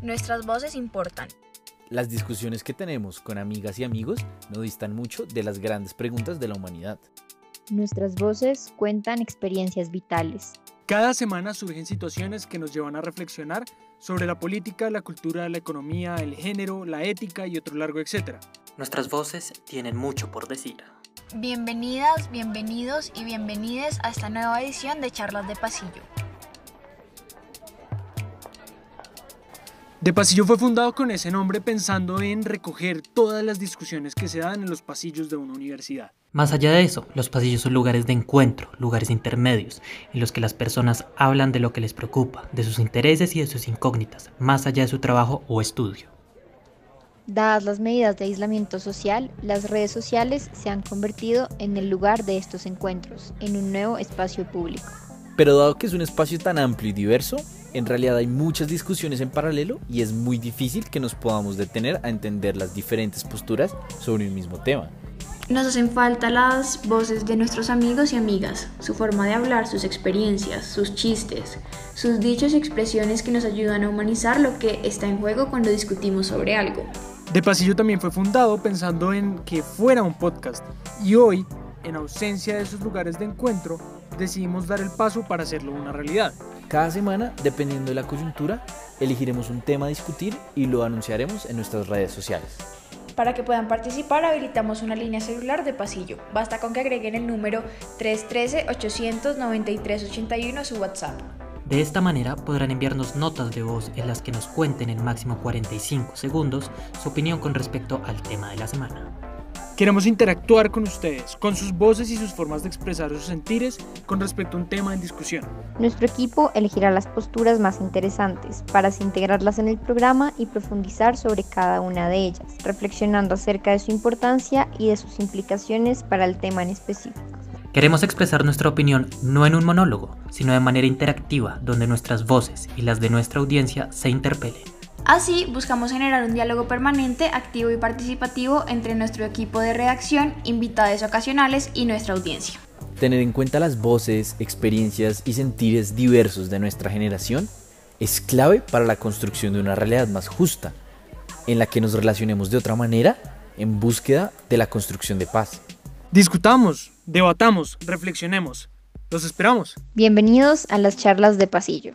Nuestras voces importan. Las discusiones que tenemos con amigas y amigos no distan mucho de las grandes preguntas de la humanidad. Nuestras voces cuentan experiencias vitales. Cada semana surgen situaciones que nos llevan a reflexionar sobre la política, la cultura, la economía, el género, la ética y otro largo etcétera. Nuestras voces tienen mucho por decir. Bienvenidas, bienvenidos y bienvenides a esta nueva edición de Charlas de Pasillo. De Pasillo fue fundado con ese nombre pensando en recoger todas las discusiones que se dan en los pasillos de una universidad. Más allá de eso, los pasillos son lugares de encuentro, lugares intermedios, en los que las personas hablan de lo que les preocupa, de sus intereses y de sus incógnitas, más allá de su trabajo o estudio. Dadas las medidas de aislamiento social, las redes sociales se han convertido en el lugar de estos encuentros, en un nuevo espacio público. Pero dado que es un espacio tan amplio y diverso, en realidad hay muchas discusiones en paralelo y es muy difícil que nos podamos detener a entender las diferentes posturas sobre un mismo tema. Nos hacen falta las voces de nuestros amigos y amigas, su forma de hablar, sus experiencias, sus chistes, sus dichos y expresiones que nos ayudan a humanizar lo que está en juego cuando discutimos sobre algo. De Pasillo también fue fundado pensando en que fuera un podcast y hoy, en ausencia de esos lugares de encuentro, decidimos dar el paso para hacerlo una realidad. Cada semana, dependiendo de la coyuntura, elegiremos un tema a discutir y lo anunciaremos en nuestras redes sociales. Para que puedan participar, habilitamos una línea celular de pasillo. Basta con que agreguen el número 313-893-81 a su WhatsApp. De esta manera podrán enviarnos notas de voz en las que nos cuenten en máximo 45 segundos su opinión con respecto al tema de la semana. Queremos interactuar con ustedes, con sus voces y sus formas de expresar sus sentires con respecto a un tema en discusión. Nuestro equipo elegirá las posturas más interesantes para así integrarlas en el programa y profundizar sobre cada una de ellas, reflexionando acerca de su importancia y de sus implicaciones para el tema en específico. Queremos expresar nuestra opinión no en un monólogo, sino de manera interactiva, donde nuestras voces y las de nuestra audiencia se interpelen. Así, buscamos generar un diálogo permanente, activo y participativo entre nuestro equipo de redacción, invitados ocasionales y nuestra audiencia. Tener en cuenta las voces, experiencias y sentires diversos de nuestra generación es clave para la construcción de una realidad más justa, en la que nos relacionemos de otra manera en búsqueda de la construcción de paz. Discutamos, debatamos, reflexionemos. Los esperamos. Bienvenidos a las charlas de pasillo.